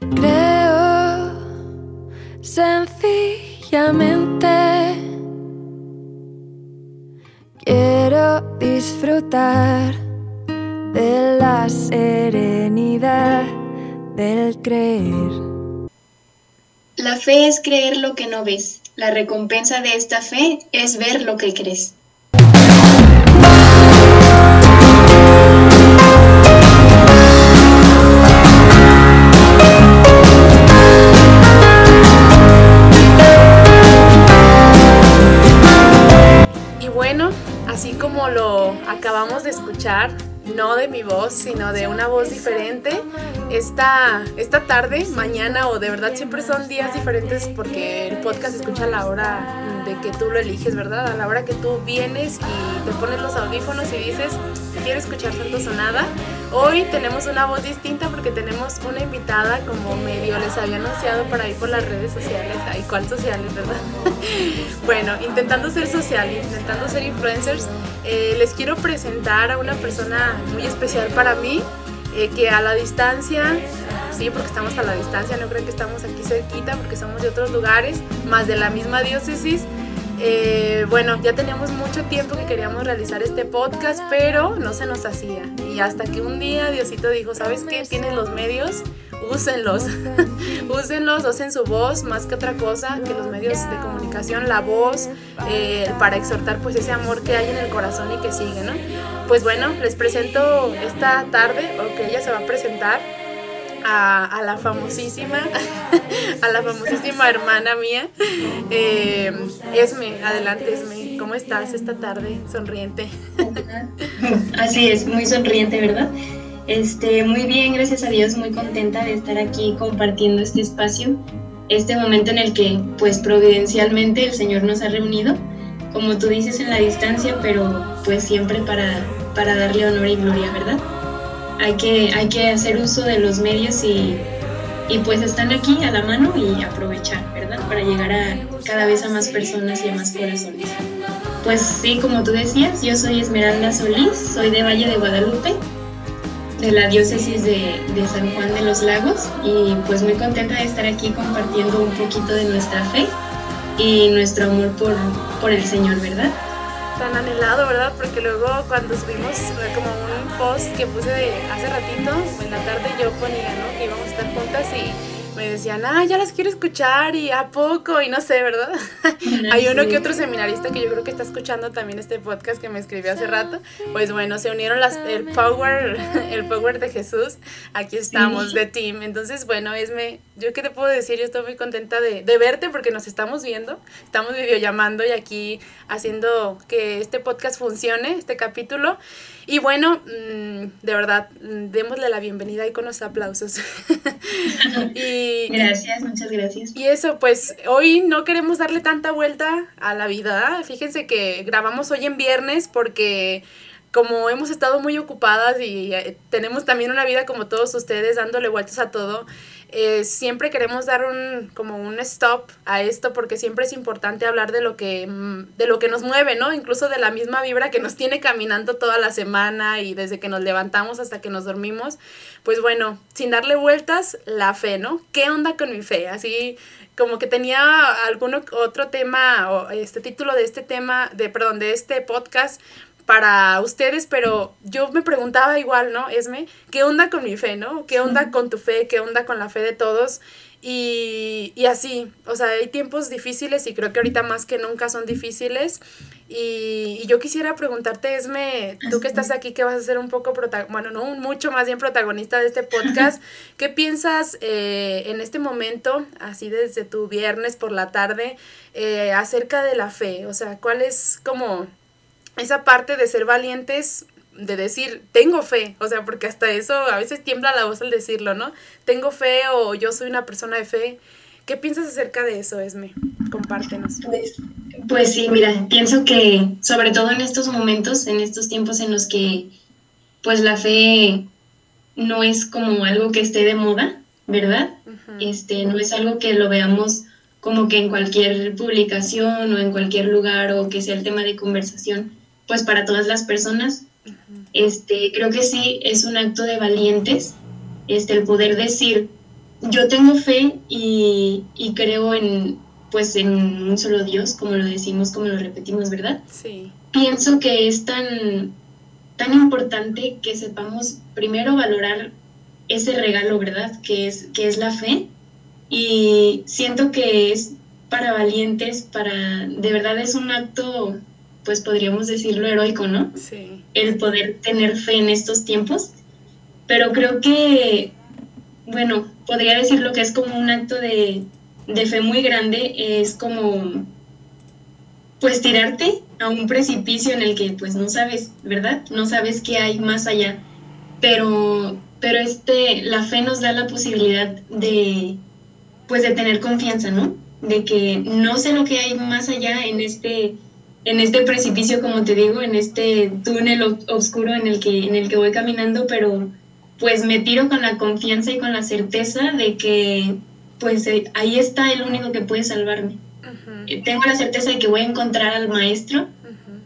Creo sencillamente. Quiero disfrutar de la serenidad del creer. La fe es creer lo que no ves. La recompensa de esta fe es ver lo que crees. Acabamos de escuchar, no de mi voz, sino de una voz diferente. Esta, esta tarde, mañana o de verdad siempre son días diferentes porque el podcast se escucha a la hora de que tú lo eliges, ¿verdad? A la hora que tú vienes y te pones los audífonos y dices, quiero escuchar Santo Sonada. Hoy tenemos una voz distinta porque tenemos una invitada como medio les había anunciado para ir por las redes sociales. Ay, ¿cuál sociales, verdad? bueno, intentando ser social, intentando ser influencers, eh, les quiero presentar a una persona muy especial para mí, eh, que a la distancia, sí, porque estamos a la distancia, no creo que estamos aquí cerquita, porque somos de otros lugares, más de la misma diócesis. Eh, bueno, ya teníamos mucho tiempo que queríamos realizar este podcast, pero no se nos hacía. Y hasta que un día Diosito dijo, ¿sabes qué? Tienes los medios, úsenlos. úsenlos, usen su voz más que otra cosa, que los medios de comunicación, la voz, eh, para exhortar pues ese amor que hay en el corazón y que sigue, ¿no? Pues bueno, les presento esta tarde, o que ella se va a presentar, a, la famosísima, a la famosísima hermana mía, eh, Esme. Adelante, Esme. ¿Cómo estás esta tarde? Sonriente. Así es, muy sonriente, ¿verdad? Este, muy bien, gracias a Dios, muy contenta de estar aquí compartiendo este espacio, este momento en el que, pues, providencialmente el Señor nos ha reunido, como tú dices, en la distancia, pero pues siempre para, para darle honor y gloria, ¿verdad? Hay que, hay que hacer uso de los medios y, y pues están aquí a la mano y aprovechar, ¿verdad? Para llegar a cada vez a más personas y a más corazones. Pues sí, como tú decías, yo soy Esmeralda Solís, soy de Valle de Guadalupe, de la diócesis de, de, San Juan de los Lagos y pues muy contenta de estar aquí compartiendo un poquito de nuestra fe y nuestro amor por, por el Señor, ¿verdad? Tan anhelado, ¿verdad? Porque luego cuando subimos como un post que puse de hace ratito, en la tarde yo ponía, ¿no? Que íbamos a estar juntas y me decían, ah, ya las quiero escuchar y a poco, y no sé, ¿verdad? Hay uno que otro seminarista que yo creo que está escuchando también este podcast que me escribió hace rato. Pues bueno, se unieron las, el power, el power de Jesús. Aquí estamos, de team. Entonces, bueno, Esme, yo qué te puedo decir, yo estoy muy contenta de, de verte porque nos estamos viendo, estamos videollamando y aquí haciendo que este podcast funcione, este capítulo. Y bueno, mm, de verdad, mm, démosle la bienvenida y con los aplausos. y, gracias, muchas gracias. Y eso, pues hoy no queremos darle tanta vuelta a la vida. Fíjense que grabamos hoy en viernes porque como hemos estado muy ocupadas y eh, tenemos también una vida como todos ustedes dándole vueltas a todo, eh, siempre queremos dar un, como un stop a esto porque siempre es importante hablar de lo, que, mm, de lo que nos mueve, ¿no? Incluso de la misma vibra que nos tiene caminando toda la semana y desde que nos levantamos hasta que nos dormimos. Pues bueno, sin darle vueltas, la fe, ¿no? ¿Qué onda con mi fe? Así como que tenía algún otro tema o este título de este tema, de perdón, de este podcast para ustedes, pero yo me preguntaba igual, ¿no? Esme, ¿qué onda con mi fe, no? ¿Qué onda con tu fe? ¿Qué onda con la fe de todos? Y, y, así, o sea, hay tiempos difíciles y creo que ahorita más que nunca son difíciles. Y, y yo quisiera preguntarte, Esme, tú que estás aquí, que vas a ser un poco, bueno, no, mucho más bien protagonista de este podcast, ¿qué piensas eh, en este momento, así desde tu viernes por la tarde, eh, acerca de la fe? O sea, ¿cuál es como esa parte de ser valientes, de decir, tengo fe, o sea, porque hasta eso a veces tiembla la voz al decirlo, ¿no? Tengo fe o yo soy una persona de fe. ¿Qué piensas acerca de eso, Esme? Compártenos. Pues, pues sí, mira, pienso que sobre todo en estos momentos, en estos tiempos en los que pues la fe no es como algo que esté de moda, ¿verdad? Este, no es algo que lo veamos como que en cualquier publicación o en cualquier lugar o que sea el tema de conversación pues para todas las personas. Este, creo que sí es un acto de valientes, este, el poder decir yo tengo fe y, y, creo en, pues, en un solo Dios, como lo decimos, como lo repetimos, ¿verdad? Sí. Pienso que es tan, tan importante que sepamos primero valorar ese regalo, ¿verdad? Que es, que es la fe. Y siento que es para valientes, para, de verdad es un acto, pues podríamos decirlo heroico, ¿no? Sí. El poder tener fe en estos tiempos. Pero creo que, bueno, podría decirlo que es como un acto de, de fe muy grande, es como, pues tirarte a un precipicio en el que pues no sabes, ¿verdad? No sabes qué hay más allá. Pero, pero este, la fe nos da la posibilidad de, pues de tener confianza, ¿no? De que no sé lo que hay más allá en este, en este precipicio, como te digo, en este túnel oscuro en el que, en el que voy caminando, pero pues me tiro con la confianza y con la certeza de que pues eh, ahí está el único que puede salvarme. Eh, tengo la certeza de que voy a encontrar al maestro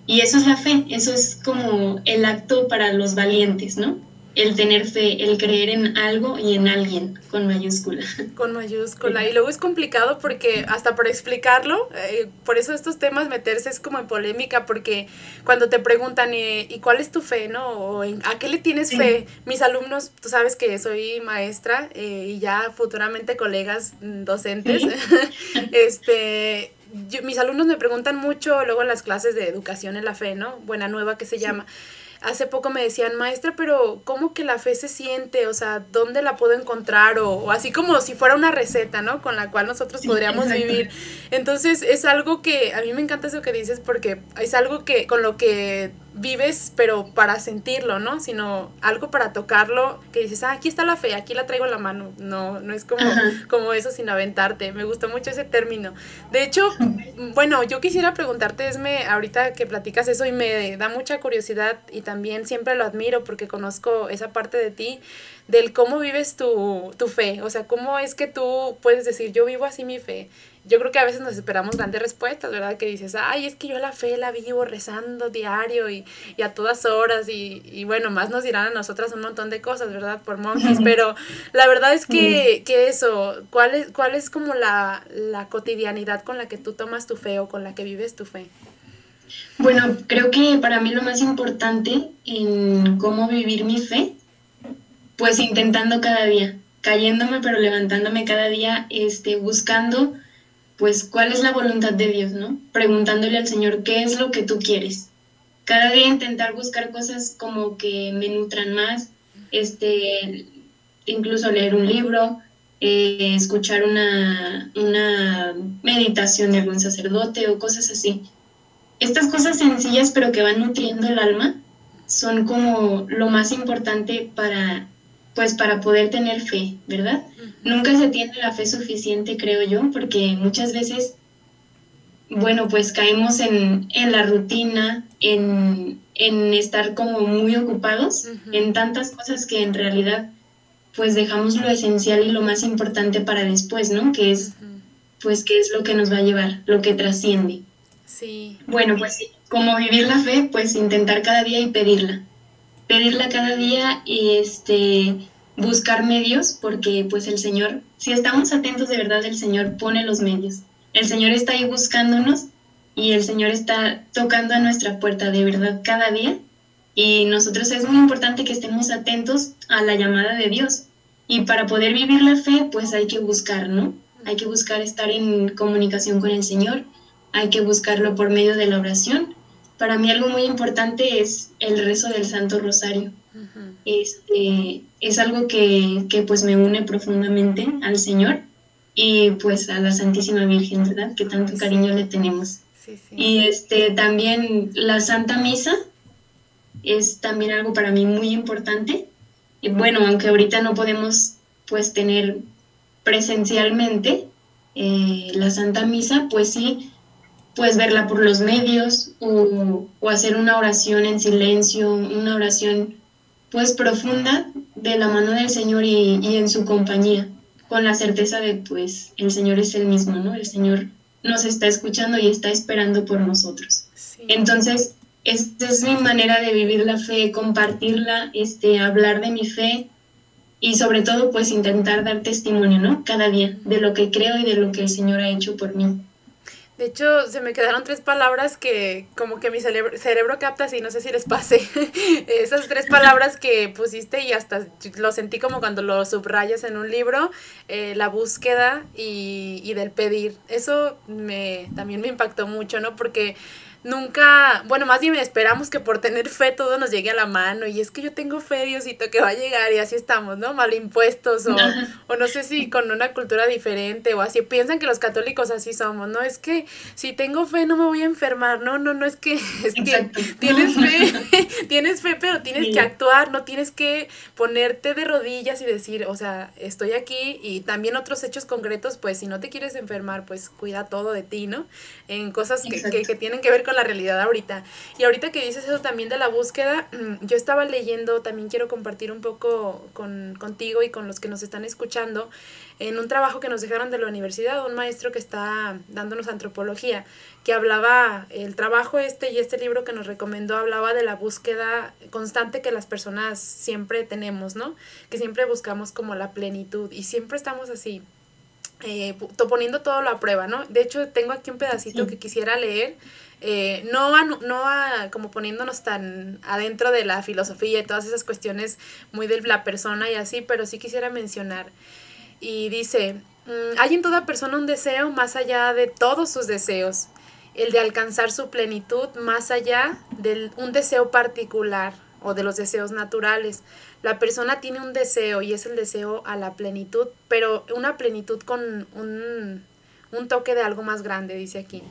y eso es la fe, eso es como el acto para los valientes, ¿no? El tener fe, el creer en algo y en alguien, con mayúscula. Con mayúscula. Y luego es complicado porque hasta para explicarlo, eh, por eso estos temas meterse es como en polémica, porque cuando te preguntan, eh, ¿y cuál es tu fe? ¿no? O ¿A qué le tienes fe? Mis alumnos, tú sabes que soy maestra eh, y ya futuramente colegas mm, docentes, este... mis alumnos me preguntan mucho luego en las clases de educación en la fe, ¿no? Buena Nueva que se llama hace poco me decían, maestra, pero ¿cómo que la fe se siente? O sea, ¿dónde la puedo encontrar? O, así como si fuera una receta, ¿no? Con la cual nosotros podríamos vivir. Entonces es algo que a mí me encanta eso que dices porque es algo que con lo que vives, pero para sentirlo, ¿no? Sino algo para tocarlo, que dices, ah, aquí está la fe, aquí la traigo en la mano. No, no es como, como eso sin aventarte. Me gustó mucho ese término. De hecho, bueno, yo quisiera preguntarte, Esme, ahorita que platicas eso y me da mucha curiosidad y también siempre lo admiro porque conozco esa parte de ti, del cómo vives tu, tu fe. O sea, cómo es que tú puedes decir, yo vivo así mi fe yo creo que a veces nos esperamos grandes respuestas, ¿verdad? Que dices, ay, es que yo la fe la vivo rezando diario y, y a todas horas y, y, bueno, más nos dirán a nosotras un montón de cosas, ¿verdad? Por monjes, pero la verdad es que, que eso, ¿cuál es, cuál es como la, la cotidianidad con la que tú tomas tu fe o con la que vives tu fe? Bueno, creo que para mí lo más importante en cómo vivir mi fe, pues intentando cada día, cayéndome pero levantándome cada día, este, buscando pues cuál es la voluntad de Dios, ¿no? Preguntándole al Señor, ¿qué es lo que tú quieres? Cada día intentar buscar cosas como que me nutran más, este, incluso leer un libro, eh, escuchar una, una meditación de algún sacerdote o cosas así. Estas cosas sencillas pero que van nutriendo el alma son como lo más importante para pues para poder tener fe, ¿verdad? Nunca se tiene la fe suficiente, creo yo, porque muchas veces, bueno, pues caemos en, la rutina, en, estar como muy ocupados en tantas cosas que en realidad pues dejamos lo esencial y lo más importante para después, ¿no? Que es, pues, qué es lo que nos va a llevar, lo que trasciende. Sí. Bueno, pues como vivir la fe, pues intentar cada día y pedirla. Pedirla cada día y este buscar medios, porque pues el Señor, si estamos atentos de verdad, el Señor pone los medios. El Señor está ahí buscándonos y el Señor está tocando a nuestra puerta de verdad cada día. Y nosotros es muy importante que estemos atentos a la llamada de Dios. Y para poder vivir la fe, pues hay que buscar, ¿no? Hay que buscar estar en comunicación con el Señor, hay que buscarlo por medio de la oración. Para mí algo muy importante es el rezo del Santo Rosario este, es algo que, que, pues me une profundamente al Señor y pues a la Santísima Virgen, ¿verdad? Que tanto cariño le tenemos. Y este, también la Santa Misa es también algo para mí muy importante. Y bueno, aunque ahorita no podemos pues tener presencialmente eh, la Santa Misa, pues sí, pues verla por los medios o, o hacer una oración en silencio, una oración pues profunda de la mano del Señor y, en su compañía, con la certeza de pues el Señor es el mismo, ¿no? El Señor nos está escuchando y está esperando por nosotros. Entonces, esta es mi manera de vivir la fe, compartirla, este, hablar de mi fe y sobre todo pues intentar dar testimonio, ¿no? Cada día de lo que creo y de lo que el Señor ha hecho por mí. De hecho, se me quedaron tres palabras que como que mi cerebro, capta así, no sé si les pase. Esas tres palabras que pusiste y hasta lo sentí como cuando lo subrayas en un libro, eh, la búsqueda y, y del pedir. Eso me, también me impactó mucho, ¿no? Porque nunca, bueno, más bien esperamos que por tener fe todo nos llegue a la mano y es que yo tengo fe, Diosito, que va a llegar y así estamos, ¿no? Mal impuestos o, o no sé si con una cultura diferente o así. Piensan que los católicos así somos, ¿no? Es que si tengo fe no me voy a enfermar, no, no, no, es que, es que tienes fe, tienes fe, pero tienes que actuar, no tienes que ponerte de rodillas y decir, o sea, estoy aquí y también otros hechos concretos, pues si no te quieres enfermar, pues cuida todo de ti, ¿no? En cosas que, que, que tienen que ver con la realidad ahorita. Y ahorita que dices eso también de la búsqueda, yo estaba leyendo, también quiero compartir un poco con, contigo y con los que nos están escuchando, en un trabajo que nos dejaron de la universidad, un maestro que está dándonos antropología, que hablaba, el trabajo este y este libro que nos recomendó hablaba de la búsqueda constante que las personas siempre tenemos, ¿no? Que siempre buscamos como la plenitud y siempre estamos así, eh, poniendo todo a prueba, ¿no? De hecho, tengo aquí un pedacito que quisiera leer eh, no, a, no como poniéndonos tan adentro de la filosofía y todas esas cuestiones muy de la persona y así, pero sí quisiera mencionar. Y dice, mm, hay en toda persona un deseo más allá de todos sus deseos, el de alcanzar su plenitud más allá de un deseo particular o de los deseos naturales. La persona tiene un deseo y es el deseo a la plenitud, pero una plenitud con un, un toque de algo más grande, dice aquí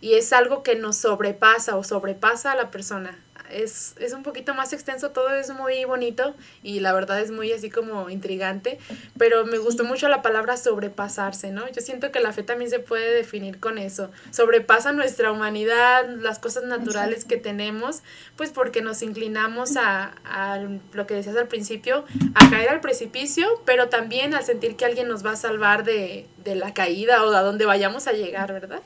y es algo que nos sobrepasa o sobrepasa a la persona es, es un poquito más extenso, todo es muy bonito y la verdad es muy así como intrigante, pero me gustó mucho la palabra sobrepasarse, ¿no? Yo siento que la fe también se puede definir con eso, sobrepasa nuestra humanidad, las cosas naturales que tenemos, pues porque nos inclinamos a, a lo que decías al principio, a caer al precipicio, pero también al sentir que alguien nos va a salvar de, de la caída o a donde vayamos a llegar, ¿verdad?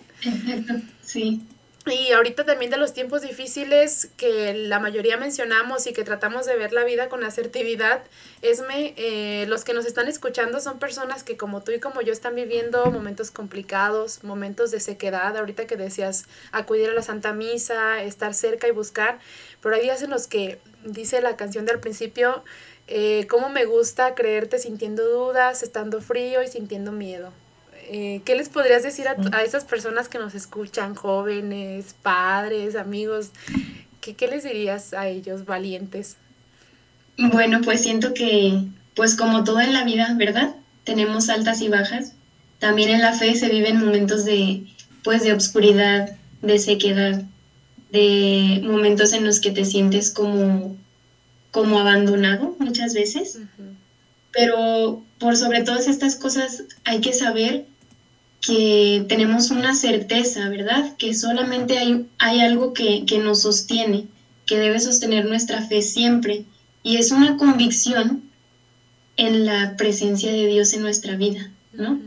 Sí. Y ahorita también de los tiempos difíciles que la mayoría mencionamos y que tratamos de ver la vida con asertividad, Esme, eh, los que nos están escuchando son personas que como tú y como yo están viviendo momentos complicados, momentos de sequedad, ahorita que decías acudir a la Santa Misa, estar cerca y buscar, pero hay días en los que dice la canción del principio, eh, cómo me gusta creerte sintiendo dudas, estando frío y sintiendo miedo. Eh, ¿qué les podrías decir a, esas personas que nos escuchan, jóvenes, padres, amigos? ¿Qué, ¿Qué les dirías a ellos, valientes? Bueno, pues siento que, pues como todo en la vida, ¿verdad? Tenemos altas y bajas. También en la fe se viven momentos de, pues, de obscuridad, de sequedad, de momentos en los que te sientes como, como abandonado muchas veces. Pero por sobre todas estas cosas hay que saber que tenemos una certeza, ¿verdad? Que solamente hay, hay algo que, nos sostiene, que debe sostener nuestra fe siempre, y es una convicción en la presencia de Dios en nuestra vida, ¿no?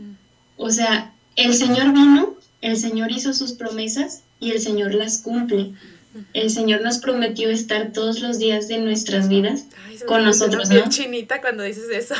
O sea, el Señor vino, el Señor hizo sus promesas y el Señor las cumple. El Señor nos prometió estar todos los días de nuestras vidas con nosotros, ¿no? chinita cuando dices eso.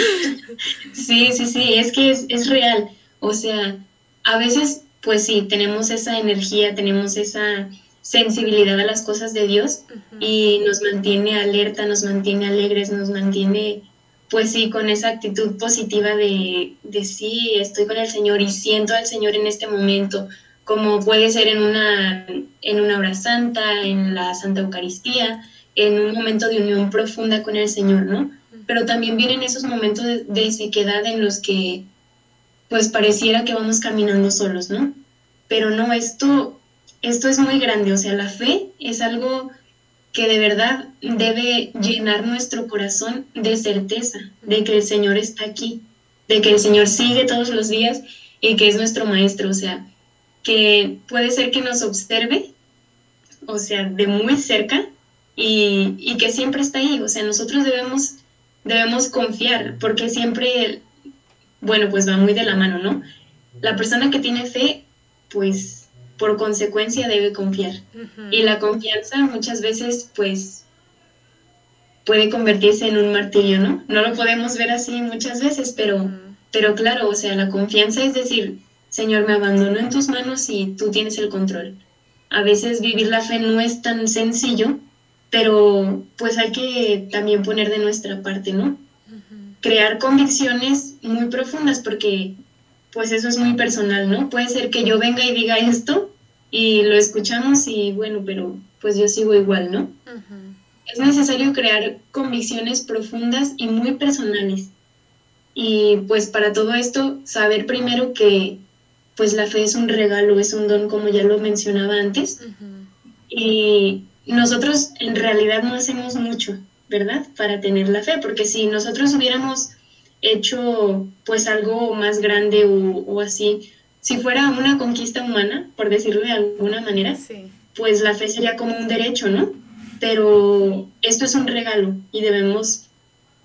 sí, sí, sí, es que es, es real. O sea, a veces, pues sí, tenemos esa energía, tenemos esa sensibilidad a las cosas de Dios y nos mantiene alerta, nos mantiene alegres, nos mantiene, pues sí, con esa actitud positiva de, de sí, estoy con el Señor y siento al Señor en este momento, como puede ser en una, en una hora santa, en la Santa Eucaristía, en un momento de unión profunda con el Señor, ¿no? Pero también vienen esos momentos de, de sequedad en los que pues pareciera que vamos caminando solos, ¿no? Pero no, esto, esto es muy grande, o sea, la fe es algo que de verdad debe llenar nuestro corazón de certeza de que el Señor está aquí, de que el Señor sigue todos los días y que es nuestro Maestro, o sea, que puede ser que nos observe, o sea, de muy cerca y, y que siempre está ahí, o sea, nosotros debemos, debemos confiar, porque siempre bueno, pues va muy de la mano, ¿no? La persona que tiene fe, pues por consecuencia debe confiar. Y la confianza muchas veces, pues, puede convertirse en un martirio, ¿no? No lo podemos ver así muchas veces, pero, pero claro, o sea, la confianza es decir, Señor, me abandono en tus manos y tú tienes el control. A veces vivir la fe no es tan sencillo, pero pues hay que también poner de nuestra parte, ¿no? Crear convicciones muy profundas porque pues eso es muy personal, ¿no? Puede ser que yo venga y diga esto y lo escuchamos y bueno, pero pues yo sigo igual, ¿no? Es necesario crear convicciones profundas y muy personales. Y pues para todo esto, saber primero que pues la fe es un regalo, es un don, como ya lo mencionaba antes. Y nosotros en realidad no hacemos mucho, ¿verdad? Para tener la fe, porque si nosotros hubiéramos hecho pues algo más grande o, así, si fuera una conquista humana, por decirlo de alguna manera, pues la fe sería como un derecho, ¿no? Pero esto es un regalo y debemos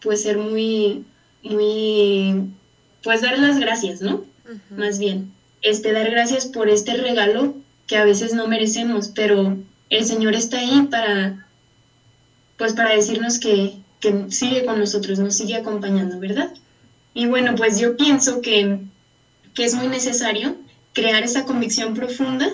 pues ser muy, muy, pues dar las gracias, ¿no? Más bien, este, dar gracias por este regalo que a veces no merecemos, pero el Señor está ahí para, pues para decirnos que, que sigue con nosotros, nos sigue acompañando, ¿verdad? Y bueno, pues yo pienso que, que es muy necesario crear esa convicción profunda,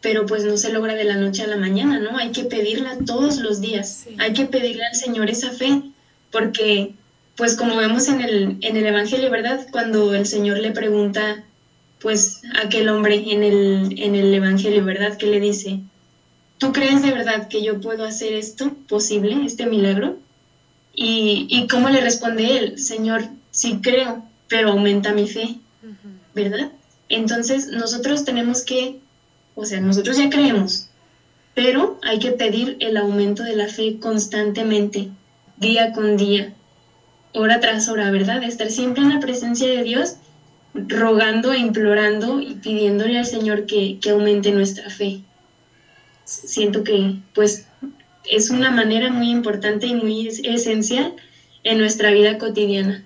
pero pues no se logra de la noche a la mañana, ¿no? Hay que pedirla todos los días, hay que pedirle al Señor esa fe, porque pues como vemos en el, en el Evangelio, ¿verdad? Cuando el Señor le pregunta pues aquel hombre en el, en el Evangelio, ¿verdad? Que le dice, ¿tú crees de verdad que yo puedo hacer esto posible, este milagro? Y, y cómo le responde él, Señor, sí creo, pero aumenta mi fe, ¿verdad? Entonces nosotros tenemos que, o sea, nosotros ya creemos, pero hay que pedir el aumento de la fe constantemente, día con día, hora tras hora, ¿verdad? Estar siempre en la presencia de Dios, rogando implorando y pidiéndole al Señor que, que aumente nuestra fe siento que pues es una manera muy importante y muy esencial en nuestra vida cotidiana,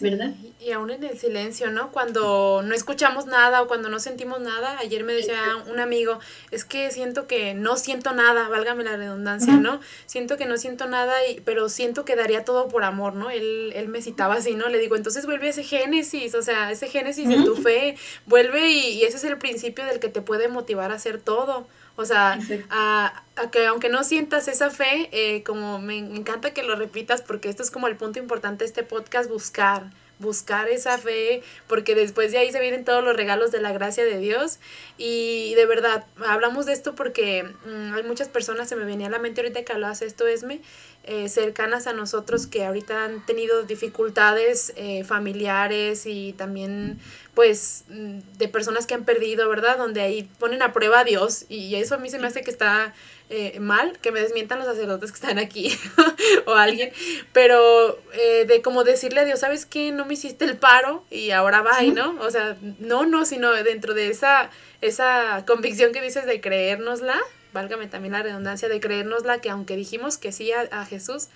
¿verdad? Y aún en el silencio, ¿no? Cuando no escuchamos nada o cuando no sentimos nada, ayer me decía un amigo, es que siento que no siento nada, válgame la redundancia, ¿no? Siento que no siento nada, y, pero siento que daría todo por amor, ¿no? Él, él me citaba así, ¿no? Le digo, entonces vuelve a ese génesis, o sea, ese génesis de tu fe, vuelve y, y ese es el principio del que te puede motivar a hacer todo. O sea, a, que aunque no sientas esa fe, eh, como me encanta que lo repitas porque esto es como el punto importante de este podcast, buscar, buscar esa fe, porque después de ahí se vienen todos los regalos de la gracia de Dios. Y de verdad, hablamos de esto porque mm, hay muchas personas, se me venía a la mente ahorita que hablabas esto, Esme, eh, cercanas a nosotros que ahorita han tenido dificultades eh, familiares y también pues mm, de personas que han perdido, ¿verdad? Donde ahí ponen a prueba a Dios y eso a mí se me hace que está eh, mal, que me desmientan los sacerdotes que están aquí o alguien, pero eh, de como decirle a Dios, ¿sabes qué? No me hiciste el paro y ahora va, ¿no? O sea, no, no, sino dentro de esa, esa convicción que dices de creérnosla, válgame también la redundancia, de creérnosla, que aunque dijimos que sí a, a Jesús,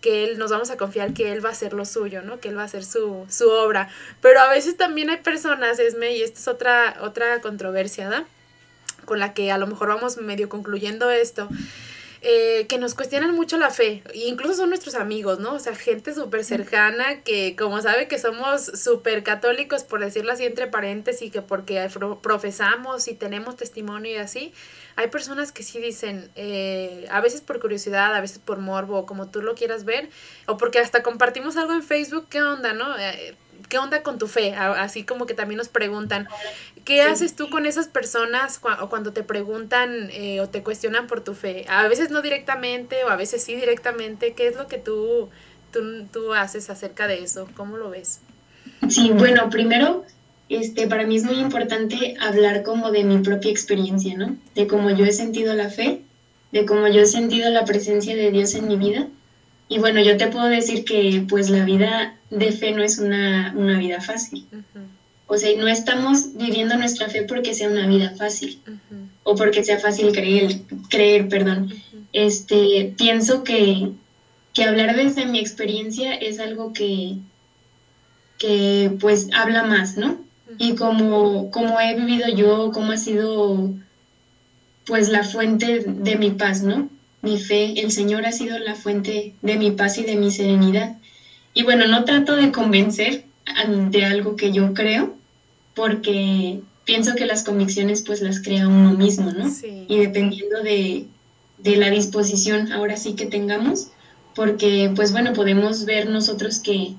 que él nos vamos a confiar que él va a hacer lo suyo, ¿no? Que él va a hacer su, su obra. Pero a veces también hay personas, Esme, y esta es otra, otra controversia, ¿no? Con la que a lo mejor vamos medio concluyendo esto. Eh, que nos cuestionan mucho la fe, incluso son nuestros amigos, ¿no? O sea, gente súper cercana que como sabe que somos súper católicos, por decirlo así entre paréntesis, que porque profesamos y tenemos testimonio y así, hay personas que sí dicen, eh, a veces por curiosidad, a veces por morbo, como tú lo quieras ver, o porque hasta compartimos algo en Facebook, ¿qué onda, no? Eh, ¿Qué onda con tu fe? Así como que también nos preguntan, ¿qué haces tú con esas personas o cuando te preguntan eh, o te cuestionan por tu fe? A veces no directamente o a veces sí directamente. ¿Qué es lo que tú, tú, tú haces acerca de eso? ¿Cómo lo ves? Sí, bueno, primero este, para mí es muy importante hablar como de mi propia experiencia, ¿no? De cómo yo he sentido la fe, de cómo yo he sentido la presencia de Dios en mi vida. Y bueno, yo te puedo decir que pues la vida de fe no es una, vida fácil. O sea, no estamos viviendo nuestra fe porque sea una vida fácil o porque sea fácil creer, creer perdón. Este, pienso que, que hablar desde mi experiencia es algo que, que pues habla más, ¿no? Y como, como he vivido yo, cómo ha sido pues la fuente de mi paz, ¿no? mi fe, el Señor ha sido la fuente de mi paz y de mi serenidad. Y bueno, no trato de convencer de algo que yo creo, porque pienso que las convicciones pues las crea uno mismo, ¿no? Y dependiendo de, de la disposición ahora sí que tengamos, porque pues bueno, podemos ver nosotros que,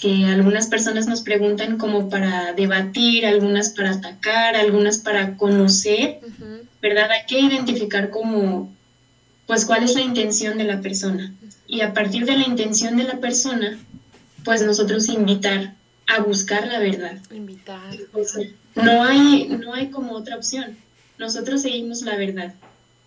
que algunas personas nos preguntan como para debatir, algunas para atacar, algunas para conocer, ¿verdad? Hay que identificar como, pues cuál es la intención de la persona. Y a partir de la intención de la persona, pues nosotros invitar a buscar la verdad. Invitar. no hay, no hay como otra opción. Nosotros seguimos la verdad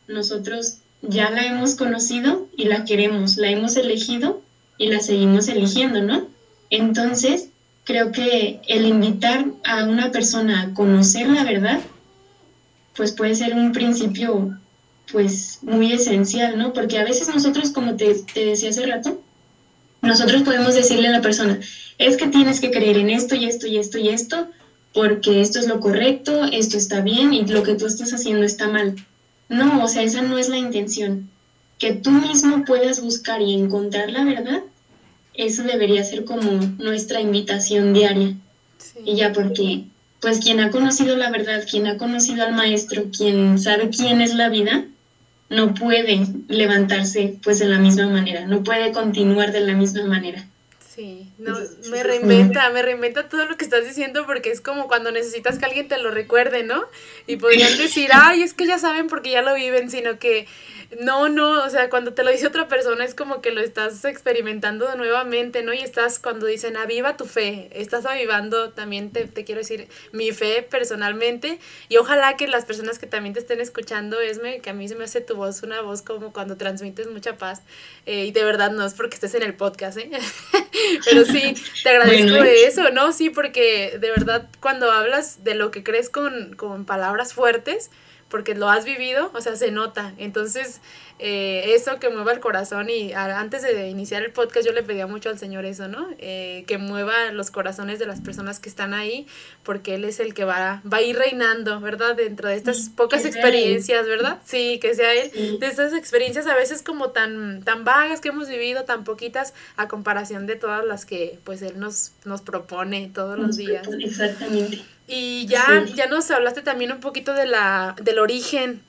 nosotros ya la hemos conocido y la queremos, la hemos elegido y la seguimos eligiendo, ¿no? Entonces, creo que el invitar a una persona a conocer la verdad, pues puede ser un principio, pues, muy esencial, ¿no? Porque a veces nosotros, como te, te decía hace rato, nosotros podemos decirle a la persona, es que tienes que creer en esto y esto y esto y esto, porque esto es lo correcto, esto está bien y lo que tú estás haciendo está mal. No, o sea, esa no es la intención. Que tú mismo puedas buscar y encontrar la verdad, eso debería ser como nuestra invitación diaria. Y ya porque, pues quien ha conocido la verdad, quien ha conocido al maestro, quien sabe quién es la vida, no puede levantarse pues de la misma manera, no puede continuar de la misma manera. Sí, no, me reinventa, me reinventa todo lo que estás diciendo porque es como cuando necesitas que alguien te lo recuerde, ¿no? Y podrían decir, ay, es que ya saben porque ya lo viven, sino que no, no, o sea, cuando te lo dice otra persona es como que lo estás experimentando nuevamente, ¿no? Y estás, cuando dicen, aviva tu fe, estás avivando también, te, te quiero decir, mi fe personalmente. Y ojalá que las personas que también te estén escuchando, Esme, que a mí se me hace tu voz una voz como cuando transmites mucha paz. Eh, y de verdad no es porque estés en el podcast, ¿eh? Pero sí, te agradezco eso, ¿no? Sí, porque de verdad cuando hablas de lo que crees con, con palabras fuertes, porque lo has vivido, o sea, se nota. Entonces, eh, eso que mueva el corazón y antes de iniciar el podcast yo le pedía mucho al Señor eso, ¿no? Eh, que mueva los corazones de las personas que están ahí, porque Él es el que va, va a ir reinando, ¿verdad? Dentro de estas pocas experiencias, ¿verdad? Sí, que sea Él. De estas experiencias a veces como tan, tan vagas que hemos vivido, tan poquitas, a comparación de todas las que pues Él nos, nos propone todos los días. Exactamente. Y ya, ya nos hablaste también un poquito de la, del origen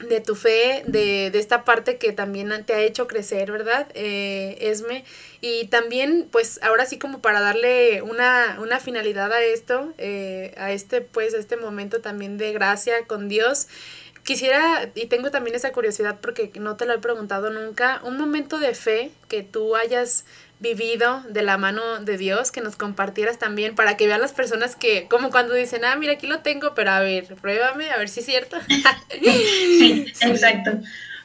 de tu fe, de, de esta parte que también te ha hecho crecer, ¿verdad, eh, Esme? Y también, pues, ahora sí como para darle una, una finalidad a esto, eh, a este, pues, a este momento también de gracia con Dios, quisiera, y tengo también esa curiosidad porque no te lo he preguntado nunca, un momento de fe que tú hayas vivido de la mano de Dios, que nos compartieras también para que vean las personas que, como cuando dicen, ah, mira, aquí lo tengo, pero a ver, pruébame, a ver si es cierto. sí, exacto.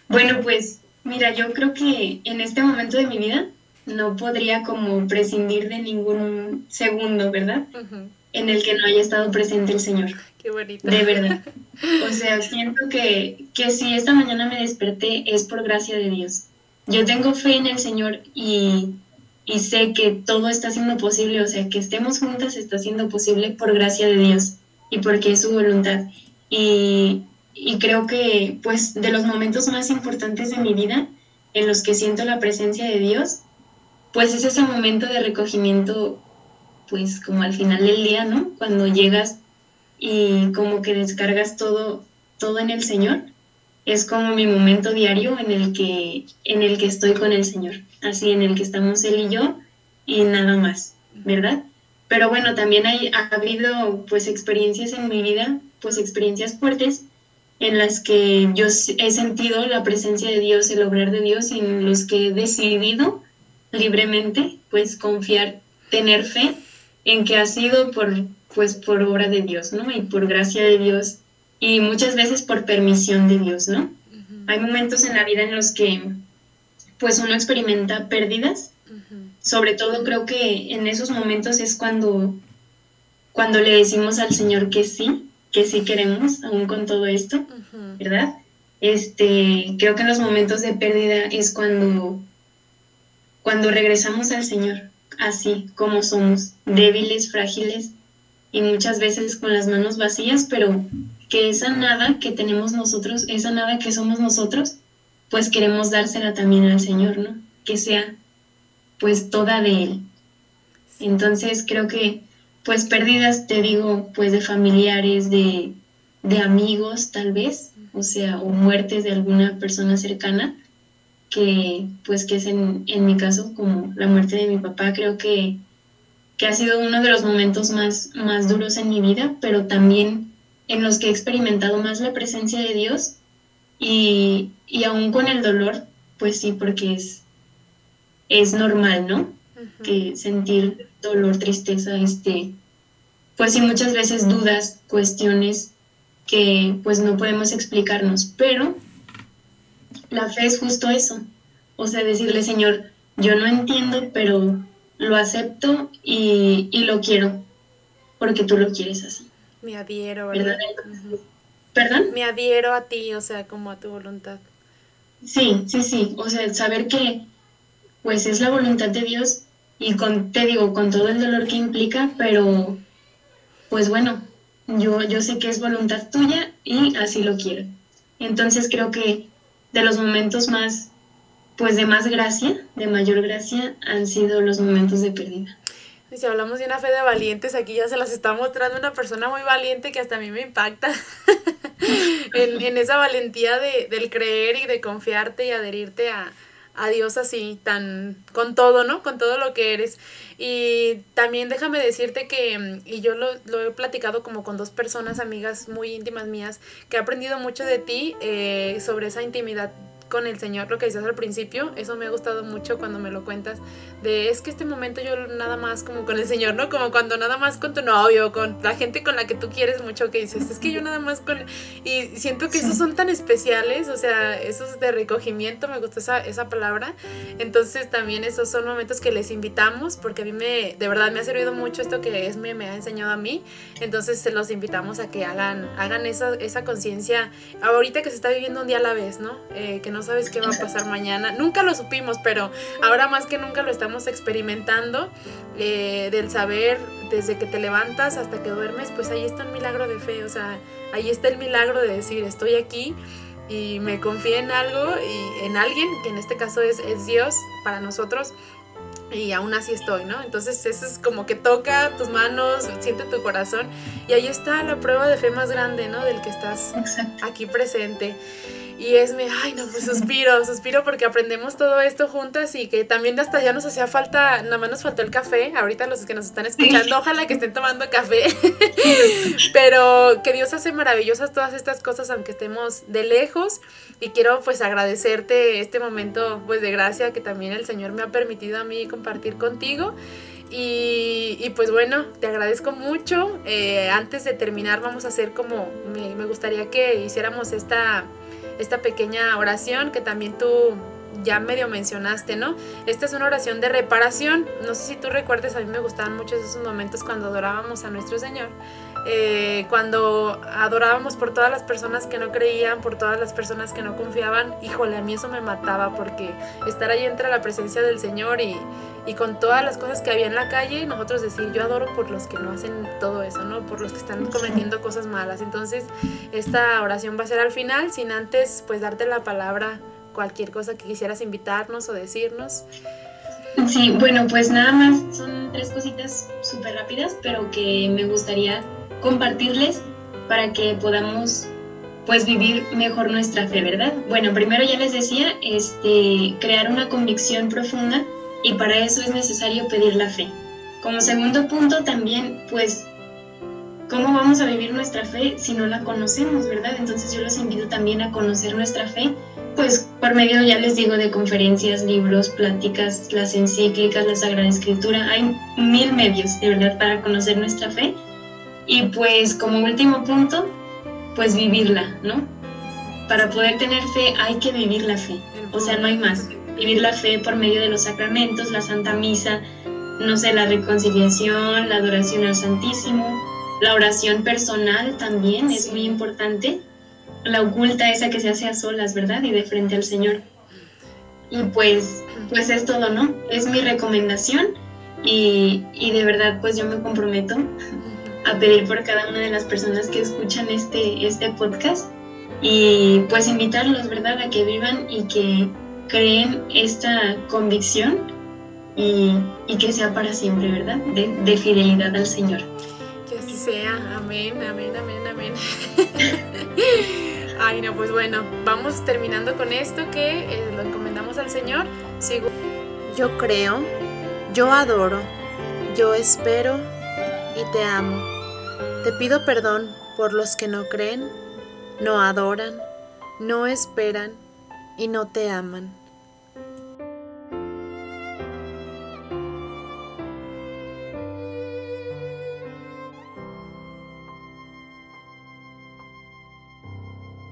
Bueno, pues mira, yo creo que en este momento de mi vida no podría como prescindir de ningún segundo, ¿verdad? En el que no haya estado presente el Señor. Qué bonito. De verdad. O sea, siento que, que si esta mañana me desperté es por gracia de Dios. Yo tengo fe en el Señor y y sé que todo está siendo posible, o sea, que estemos juntas está siendo posible por gracia de Dios y porque es su voluntad. Y, y creo que, pues, de los momentos más importantes de mi vida en los que siento la presencia de Dios, pues es ese momento de recogimiento, pues, como al final del día, ¿no? Cuando llegas y como que descargas todo, todo en el Señor es como mi momento diario en el que, en el que estoy con el Señor, así en el que estamos Él y yo y nada más, ¿verdad? Pero bueno, también hay, ha habido pues experiencias en mi vida, pues experiencias fuertes en las que yo he sentido la presencia de Dios, el obrar de Dios, en los que he decidido libremente pues confiar, tener fe en que ha sido por pues por obra de Dios, ¿no? Y por gracia de Dios y muchas veces por permisión de Dios, ¿no? Hay momentos en la vida en los que pues uno experimenta pérdidas, sobre todo creo que en esos momentos es cuando, cuando le decimos al Señor que sí, que sí queremos, aún con todo esto, ¿verdad? Este, creo que en los momentos de pérdida es cuando, cuando regresamos al Señor, así como somos, débiles, frágiles y muchas veces con las manos vacías, pero que esa nada que tenemos nosotros, esa nada que somos nosotros, pues queremos dársela también al Señor, ¿no? Que sea pues toda de Él. Entonces creo que pues pérdidas, te digo, pues de familiares, de, de amigos tal vez, o sea, o muertes de alguna persona cercana, que pues que es en, en mi caso como la muerte de mi papá, creo que, que ha sido uno de los momentos más, más duros en mi vida, pero también en los que he experimentado más la presencia de Dios y, y aún con el dolor, pues sí, porque es, es normal, ¿no? Que sentir dolor, tristeza, este, pues sí, muchas veces dudas, cuestiones que pues no podemos explicarnos, pero la fe es justo eso, o sea, decirle, Señor, yo no entiendo, pero lo acepto y, y lo quiero, porque tú lo quieres así. Me adhiero, ¿verdad? ¿Perdón? Me adhiero a ti, o sea, como a tu voluntad. Sí, sí, sí, o sea, saber que pues es la voluntad de Dios y con, te digo, con todo el dolor que implica, pero pues bueno, yo, yo sé que es voluntad tuya y así lo quiero. Entonces creo que de los momentos más, pues de más gracia, de mayor gracia, han sido los momentos de pérdida. Y si hablamos de una fe de valientes, aquí ya se las está mostrando una persona muy valiente que hasta a mí me impacta en, en, esa valentía de, del creer y de confiarte y adherirte a, a Dios así, tan con todo, ¿no? Con todo lo que eres. Y también déjame decirte que, mm, y yo lo, lo he platicado como con dos personas, amigas muy íntimas mías, que he aprendido mucho de ti eh, sobre esa intimidad con el Señor, lo que dices al principio, eso me ha gustado mucho cuando me lo cuentas, de es que este momento yo nada más como con el Señor, ¿no? Como cuando nada más con tu novio, con la gente con la que tú quieres mucho, que dices, es que yo nada más con... Y siento que esos son tan especiales, o sea, esos de recogimiento, me gusta esa, esa palabra, entonces también esos son momentos que les invitamos, porque a mí me, de verdad me ha servido mucho esto que Esme me ha enseñado a mí, entonces se los invitamos a que hagan, hagan esa, esa conciencia, ahorita que se está viviendo un día a la vez, ¿no? Eh, que no sabes qué va a pasar mañana. Nunca lo supimos, pero ahora más que nunca lo estamos experimentando, eh, del saber desde que te levantas hasta que duermes, pues ahí está un milagro de fe, o sea, ahí está el milagro de decir, estoy aquí y me confié en algo y en alguien, que en este caso es, es Dios para nosotros, y aún así estoy, ¿no? Entonces eso es como que toca tus manos, siente tu corazón y ahí está la prueba de fe más grande, ¿no? Del que estás aquí presente. Y es me, ay no, pues suspiro, suspiro porque aprendemos todo esto juntas y que también hasta ya nos hacía falta, nada más nos faltó el café, ahorita los que nos están escuchando, ojalá que estén tomando café, pero que Dios hace maravillosas todas estas cosas aunque estemos de lejos y quiero pues agradecerte este momento pues de gracia que también el Señor me ha permitido a mí compartir contigo. Y, y, pues bueno, te agradezco mucho. Eh, antes de terminar, vamos a hacer como, me, me gustaría que hiciéramos esta, esta pequeña oración que también tú ya medio mencionaste, ¿no? Esta es una oración de reparación. No sé si tú recuerdes, a mí me gustaban mucho esos momentos cuando adorábamos a nuestro Señor. Eh, cuando adorábamos por todas las personas que no creían, por todas las personas que no confiaban, híjole, a mí eso me mataba porque estar ahí entre la presencia del Señor y, y con todas las cosas que había en la calle, nosotros decir, yo adoro por los que no hacen todo eso, ¿no? Por los que están cometiendo cosas malas. Entonces, esta oración va a ser al final, sin antes, pues, darte la palabra, cualquier cosa que quisieras invitarnos o decirnos. Sí, bueno, pues nada más son tres cositas súper rápidas, pero que me gustaría compartirles para que podamos pues vivir mejor nuestra fe, ¿verdad? Bueno, primero ya les decía, este, crear una convicción profunda y para eso es necesario pedir la fe. Como segundo punto también, pues, ¿cómo vamos a vivir nuestra fe si no la conocemos, verdad? Entonces yo los invito también a conocer nuestra fe, pues por medio, ya les digo, de conferencias, libros, pláticas, las encíclicas, la Sagrada Escritura, hay mil medios, de verdad, para conocer nuestra fe. Y pues como último punto, pues vivirla, ¿no? Para poder tener fe hay que vivir la fe, o sea, no hay más vivir la fe por medio de los sacramentos, la Santa Misa, no sé, la reconciliación, la adoración al Santísimo, la oración personal también es muy importante, la oculta esa que se hace a solas, ¿verdad? Y de frente al Señor. Y pues, pues es todo, ¿no? Es mi recomendación y, y de verdad pues yo me comprometo a pedir por cada una de las personas que escuchan este, este podcast y pues invitarlos, ¿verdad?, a que vivan y que creen esta convicción y, que sea para siempre, ¿verdad?, de, fidelidad al Señor. Que sea, amén, amén, amén, amén. Ay, no, pues bueno, vamos terminando con esto que eh, lo encomendamos al Señor. Sigo. Yo creo, yo adoro, yo espero y te amo. Te pido perdón por los que no creen, no adoran, no esperan y no te aman.